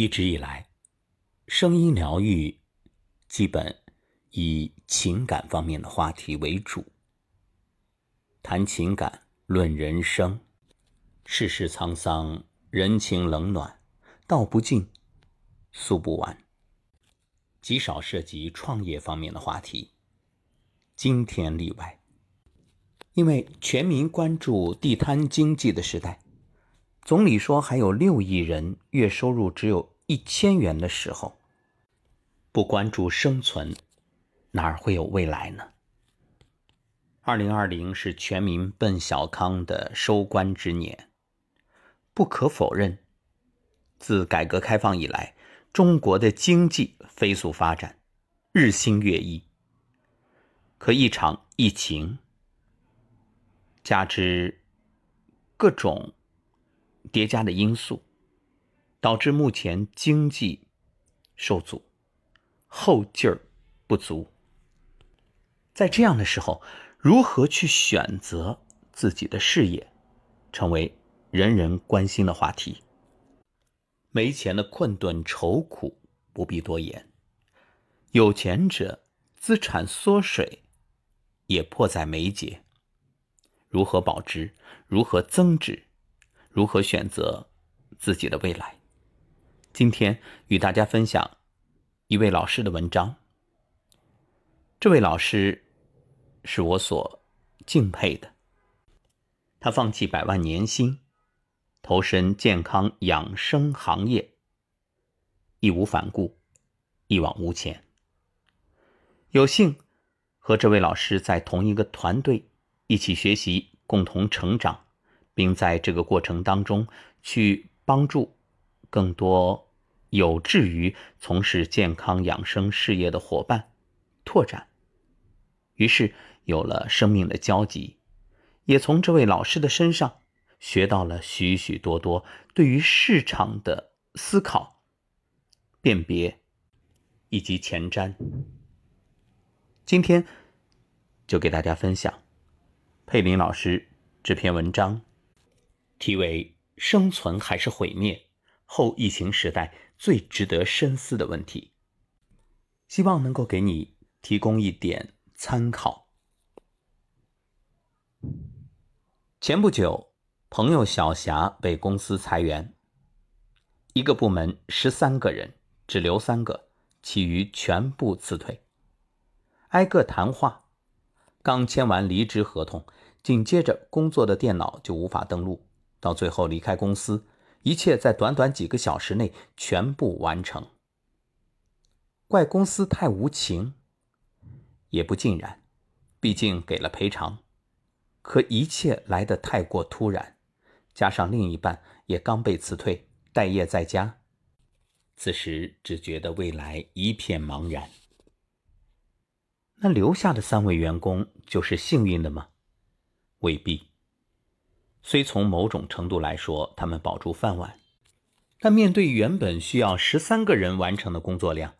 一直以来，声音疗愈基本以情感方面的话题为主，谈情感，论人生，世事沧桑，人情冷暖，道不尽，诉不完，极少涉及创业方面的话题。今天例外，因为全民关注地摊经济的时代。总理说，还有六亿人月收入只有一千元的时候，不关注生存，哪儿会有未来呢？二零二零是全民奔小康的收官之年。不可否认，自改革开放以来，中国的经济飞速发展，日新月异。可一场疫情，加之各种。叠加的因素，导致目前经济受阻，后劲儿不足。在这样的时候，如何去选择自己的事业，成为人人关心的话题。没钱的困顿愁苦不必多言，有钱者资产缩水也迫在眉睫。如何保值？如何增值？如何选择自己的未来？今天与大家分享一位老师的文章。这位老师是我所敬佩的。他放弃百万年薪，投身健康养生行业，义无反顾，一往无前。有幸和这位老师在同一个团队一起学习，共同成长。并在这个过程当中去帮助更多有志于从事健康养生事业的伙伴拓展，于是有了生命的交集，也从这位老师的身上学到了许许多多对于市场的思考、辨别以及前瞻。今天就给大家分享佩林老师这篇文章。题为“生存还是毁灭？后疫情时代最值得深思的问题”，希望能够给你提供一点参考。前不久，朋友小霞被公司裁员，一个部门十三个人只留三个，其余全部辞退。挨个谈话，刚签完离职合同，紧接着工作的电脑就无法登录。到最后离开公司，一切在短短几个小时内全部完成。怪公司太无情，也不尽然，毕竟给了赔偿。可一切来得太过突然，加上另一半也刚被辞退，待业在家，此时只觉得未来一片茫然。那留下的三位员工就是幸运的吗？未必。虽从某种程度来说，他们保住饭碗，但面对原本需要十三个人完成的工作量，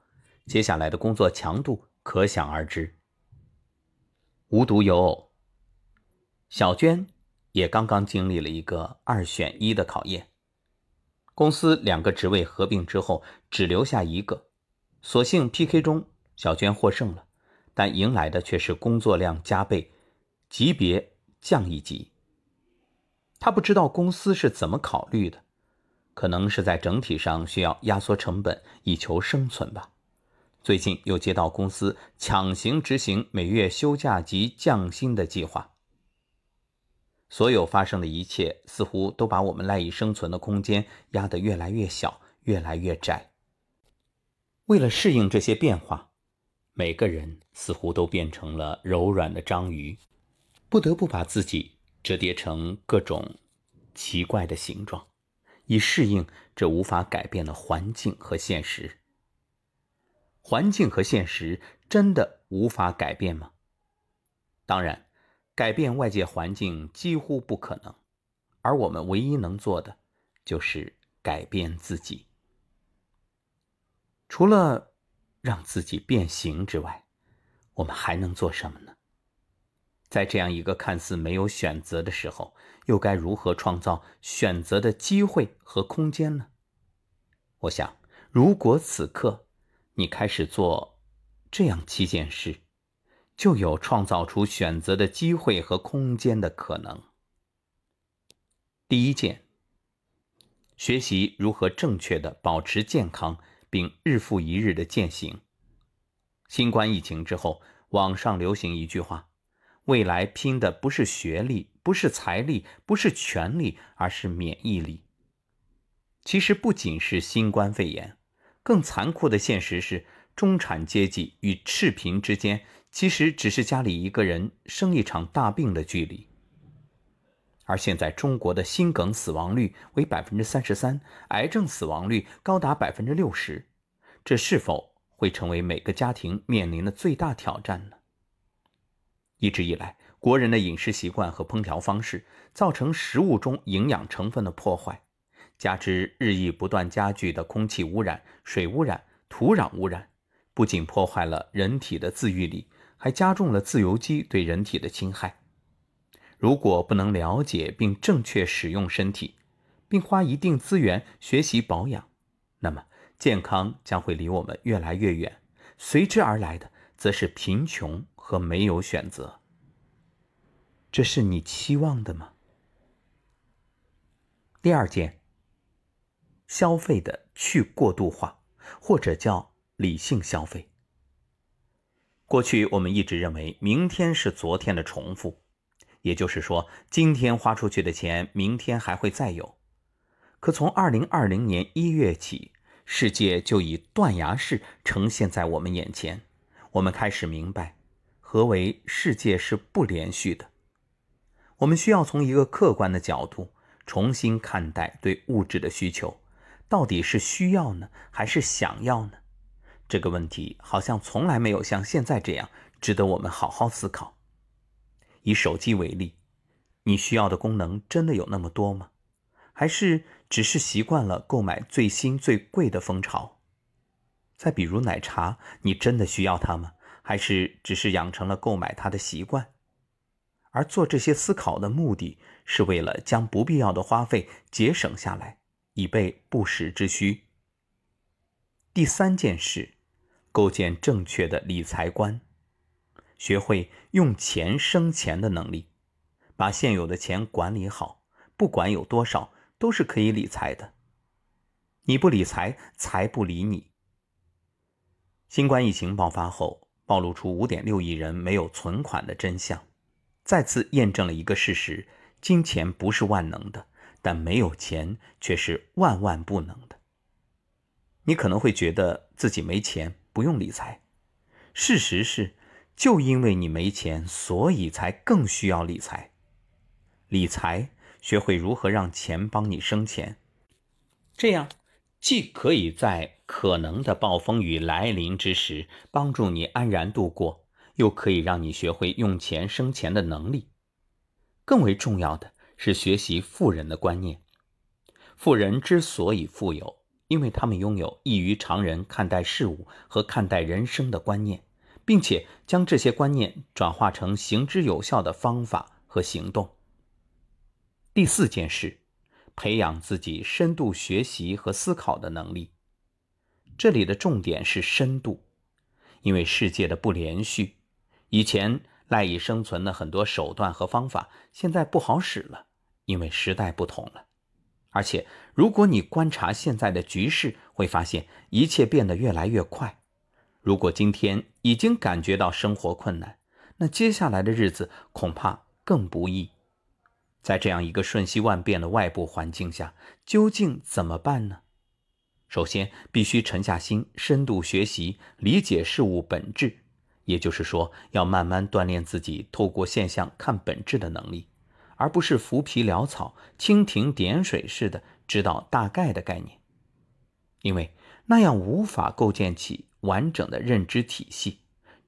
接下来的工作强度可想而知。无独有偶，小娟也刚刚经历了一个二选一的考验。公司两个职位合并之后，只留下一个，所幸 PK 中小娟获胜了，但迎来的却是工作量加倍，级别降一级。他不知道公司是怎么考虑的，可能是在整体上需要压缩成本以求生存吧。最近又接到公司强行执行每月休假及降薪的计划。所有发生的一切似乎都把我们赖以生存的空间压得越来越小，越来越窄。为了适应这些变化，每个人似乎都变成了柔软的章鱼，不得不把自己。折叠成各种奇怪的形状，以适应这无法改变的环境和现实。环境和现实真的无法改变吗？当然，改变外界环境几乎不可能，而我们唯一能做的就是改变自己。除了让自己变形之外，我们还能做什么呢？在这样一个看似没有选择的时候，又该如何创造选择的机会和空间呢？我想，如果此刻你开始做这样七件事，就有创造出选择的机会和空间的可能。第一件，学习如何正确的保持健康，并日复一日的践行。新冠疫情之后，网上流行一句话：“未来拼的不是学历，不是财力，不是权力，而是免疫力。”其实不仅是新冠肺炎，更残酷的现实是，中产阶级与赤贫之间，其实只是家里一个人生一场大病的距离。而现在，中国的心梗死亡率为百分之三十三，癌症死亡率高达百分之六十，这是否？会成为每个家庭面临的最大挑战呢。一直以来，国人的饮食习惯和烹调方式造成食物中营养成分的破坏，加之日益不断加剧的空气污染、水污染、土壤污染，不仅破坏了人体的自愈力，还加重了自由基对人体的侵害。如果不能了解并正确使用身体，并花一定资源学习保养，那么。健康将会离我们越来越远，随之而来的则是贫穷和没有选择。这是你期望的吗？第二件，消费的去过度化，或者叫理性消费。过去我们一直认为，明天是昨天的重复，也就是说，今天花出去的钱，明天还会再有。可从二零二零年一月起，世界就以断崖式呈现在我们眼前，我们开始明白何为世界是不连续的。我们需要从一个客观的角度重新看待对物质的需求，到底是需要呢，还是想要呢？这个问题好像从来没有像现在这样值得我们好好思考。以手机为例，你需要的功能真的有那么多吗？还是只是习惯了购买最新最贵的风潮？再比如奶茶，你真的需要它吗？还是只是养成了购买它的习惯？而做这些思考的目的是为了将不必要的花费节省下来，以备不时之需。第三件事，构建正确的理财观，学会用钱生钱的能力，把现有的钱管理好，不管有多少。都是可以理财的。你不理财，财不理你。新冠疫情爆发后，暴露出五点六亿人没有存款的真相，再次验证了一个事实：金钱不是万能的，但没有钱却是万万不能的。你可能会觉得自己没钱，不用理财。事实是，就因为你没钱，所以才更需要理财。理财。学会如何让钱帮你生钱，这样既可以在可能的暴风雨来临之时帮助你安然度过，又可以让你学会用钱生钱的能力。更为重要的是学习富人的观念。富人之所以富有，因为他们拥有异于常人看待事物和看待人生的观念，并且将这些观念转化成行之有效的方法和行动。第四件事，培养自己深度学习和思考的能力。这里的重点是深度，因为世界的不连续，以前赖以生存的很多手段和方法，现在不好使了，因为时代不同了。而且，如果你观察现在的局势，会发现一切变得越来越快。如果今天已经感觉到生活困难，那接下来的日子恐怕更不易。在这样一个瞬息万变的外部环境下，究竟怎么办呢？首先，必须沉下心，深度学习，理解事物本质。也就是说，要慢慢锻炼自己透过现象看本质的能力，而不是浮皮潦草、蜻蜓点水似的知道大概的概念，因为那样无法构建起完整的认知体系，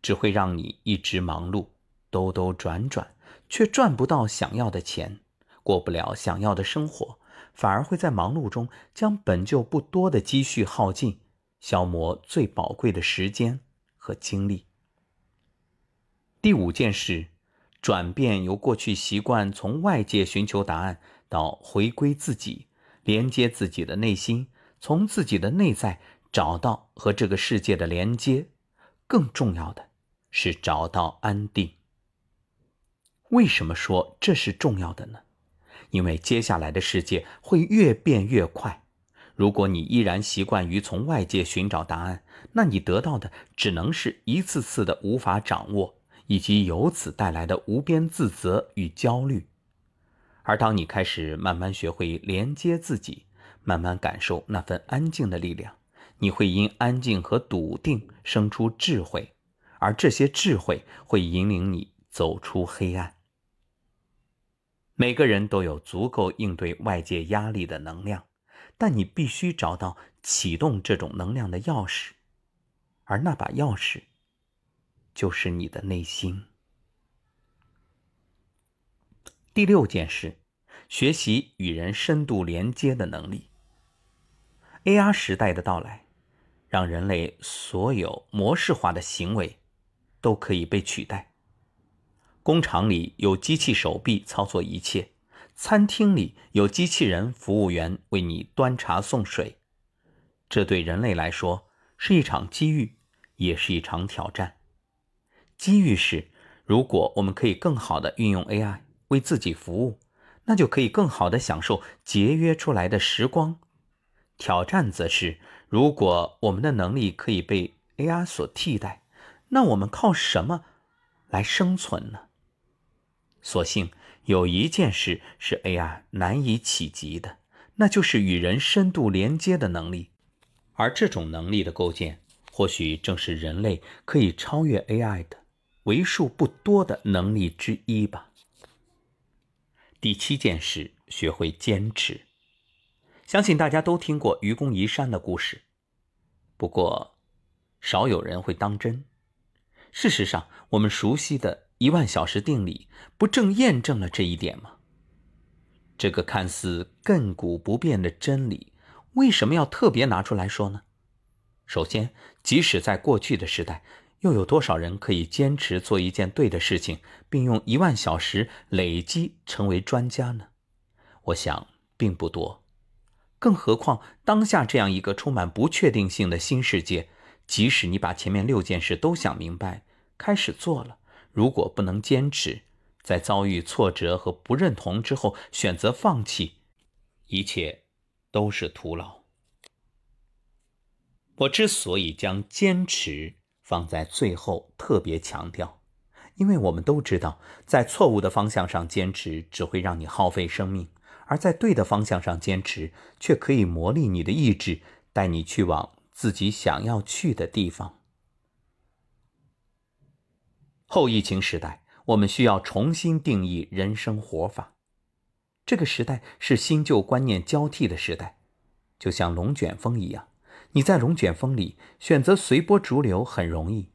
只会让你一直忙碌，兜兜转转。却赚不到想要的钱，过不了想要的生活，反而会在忙碌中将本就不多的积蓄耗尽，消磨最宝贵的时间和精力。第五件事，转变由过去习惯从外界寻求答案，到回归自己，连接自己的内心，从自己的内在找到和这个世界的连接，更重要的是找到安定。为什么说这是重要的呢？因为接下来的世界会越变越快。如果你依然习惯于从外界寻找答案，那你得到的只能是一次次的无法掌握，以及由此带来的无边自责与焦虑。而当你开始慢慢学会连接自己，慢慢感受那份安静的力量，你会因安静和笃定生出智慧，而这些智慧会引领你走出黑暗。每个人都有足够应对外界压力的能量，但你必须找到启动这种能量的钥匙，而那把钥匙就是你的内心。第六件事，学习与人深度连接的能力。AR 时代的到来，让人类所有模式化的行为都可以被取代。工厂里有机器手臂操作一切，餐厅里有机器人服务员为你端茶送水。这对人类来说是一场机遇，也是一场挑战。机遇是，如果我们可以更好的运用 AI 为自己服务，那就可以更好的享受节约出来的时光。挑战则是，如果我们的能力可以被 AI 所替代，那我们靠什么来生存呢？所幸有一件事是 AI 难以企及的，那就是与人深度连接的能力。而这种能力的构建，或许正是人类可以超越 AI 的为数不多的能力之一吧。第七件事，学会坚持。相信大家都听过愚公移山的故事，不过少有人会当真。事实上，我们熟悉的。一万小时定理不正验证了这一点吗？这个看似亘古不变的真理，为什么要特别拿出来说呢？首先，即使在过去的时代，又有多少人可以坚持做一件对的事情，并用一万小时累积成为专家呢？我想并不多。更何况当下这样一个充满不确定性的新世界，即使你把前面六件事都想明白，开始做了。如果不能坚持，在遭遇挫折和不认同之后选择放弃，一切都是徒劳。我之所以将坚持放在最后特别强调，因为我们都知道，在错误的方向上坚持只会让你耗费生命，而在对的方向上坚持却可以磨砺你的意志，带你去往自己想要去的地方。后疫情时代，我们需要重新定义人生活法。这个时代是新旧观念交替的时代，就像龙卷风一样。你在龙卷风里选择随波逐流很容易，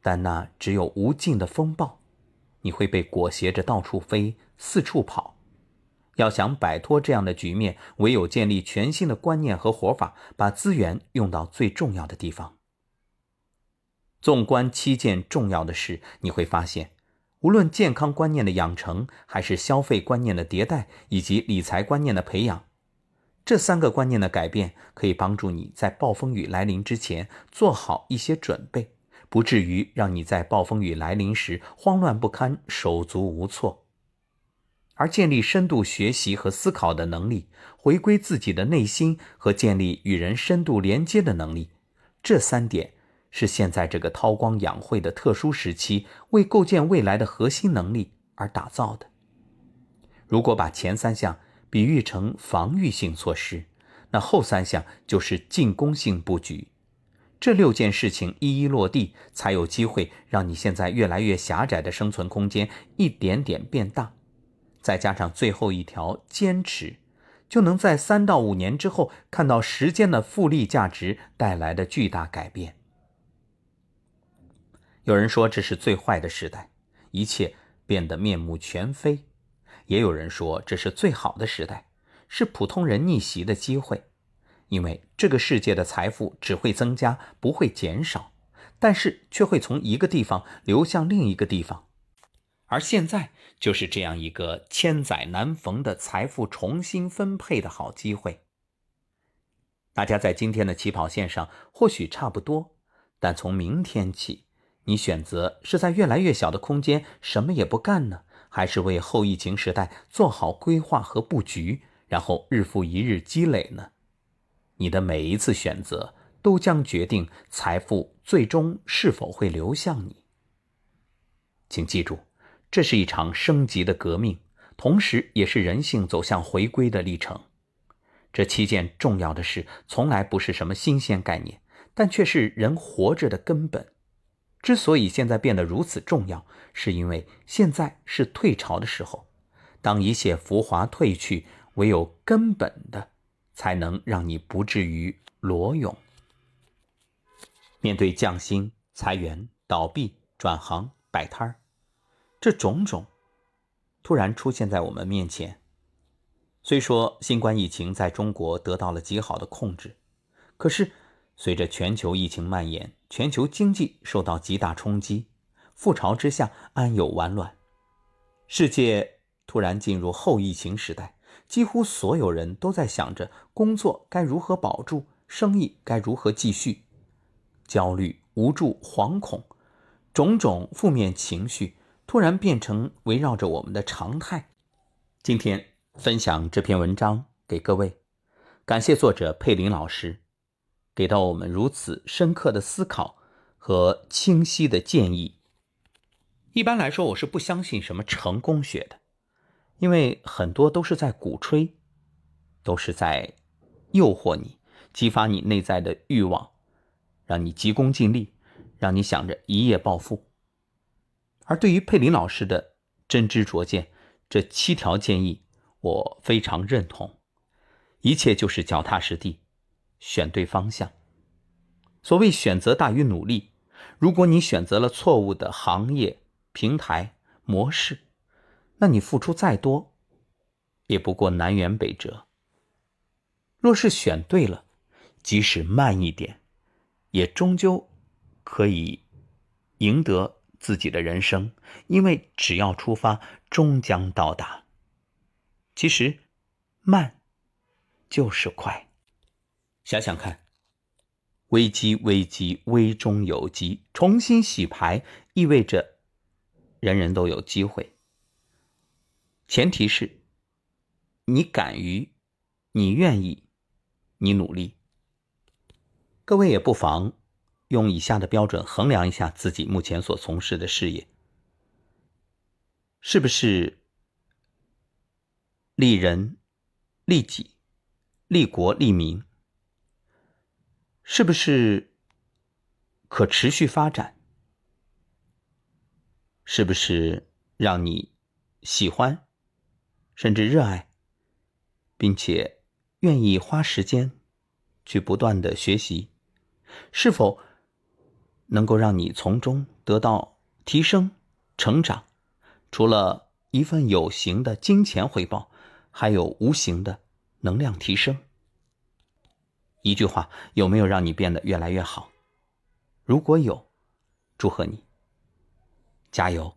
但那只有无尽的风暴，你会被裹挟着到处飞、四处跑。要想摆脱这样的局面，唯有建立全新的观念和活法，把资源用到最重要的地方。纵观七件重要的事，你会发现，无论健康观念的养成，还是消费观念的迭代，以及理财观念的培养，这三个观念的改变，可以帮助你在暴风雨来临之前做好一些准备，不至于让你在暴风雨来临时慌乱不堪、手足无措。而建立深度学习和思考的能力，回归自己的内心和建立与人深度连接的能力，这三点。是现在这个韬光养晦的特殊时期，为构建未来的核心能力而打造的。如果把前三项比喻成防御性措施，那后三项就是进攻性布局。这六件事情一一落地，才有机会让你现在越来越狭窄的生存空间一点点变大。再加上最后一条坚持，就能在三到五年之后看到时间的复利价值带来的巨大改变。有人说这是最坏的时代，一切变得面目全非；也有人说这是最好的时代，是普通人逆袭的机会。因为这个世界的财富只会增加，不会减少，但是却会从一个地方流向另一个地方。而现在就是这样一个千载难逢的财富重新分配的好机会。大家在今天的起跑线上或许差不多，但从明天起，你选择是在越来越小的空间什么也不干呢，还是为后疫情时代做好规划和布局，然后日复一日积累呢？你的每一次选择都将决定财富最终是否会流向你。请记住，这是一场升级的革命，同时也是人性走向回归的历程。这七件重要的事，从来不是什么新鲜概念，但却是人活着的根本。之所以现在变得如此重要，是因为现在是退潮的时候。当一切浮华褪去，唯有根本的，才能让你不至于裸泳。面对降薪、裁员、倒闭、转行、摆摊儿，这种种突然出现在我们面前。虽说新冠疫情在中国得到了极好的控制，可是随着全球疫情蔓延，全球经济受到极大冲击，覆巢之下安有完卵？世界突然进入后疫情时代，几乎所有人都在想着工作该如何保住，生意该如何继续。焦虑、无助、惶恐，种种负面情绪突然变成围绕着我们的常态。今天。分享这篇文章给各位，感谢作者佩林老师给到我们如此深刻的思考和清晰的建议。一般来说，我是不相信什么成功学的，因为很多都是在鼓吹，都是在诱惑你，激发你内在的欲望，让你急功近利，让你想着一夜暴富。而对于佩林老师的真知灼见，这七条建议。我非常认同，一切就是脚踏实地，选对方向。所谓选择大于努力，如果你选择了错误的行业、平台、模式，那你付出再多，也不过南辕北辙。若是选对了，即使慢一点，也终究可以赢得自己的人生，因为只要出发，终将到达。其实，慢就是快。想想看，危机危机危中有机，重新洗牌意味着人人都有机会。前提是，你敢于，你愿意，你努力。各位也不妨用以下的标准衡量一下自己目前所从事的事业，是不是？利人、利己、利国、利民，是不是可持续发展？是不是让你喜欢，甚至热爱，并且愿意花时间去不断的学习？是否能够让你从中得到提升、成长？除了一份有形的金钱回报。还有无形的能量提升。一句话，有没有让你变得越来越好？如果有，祝贺你，加油！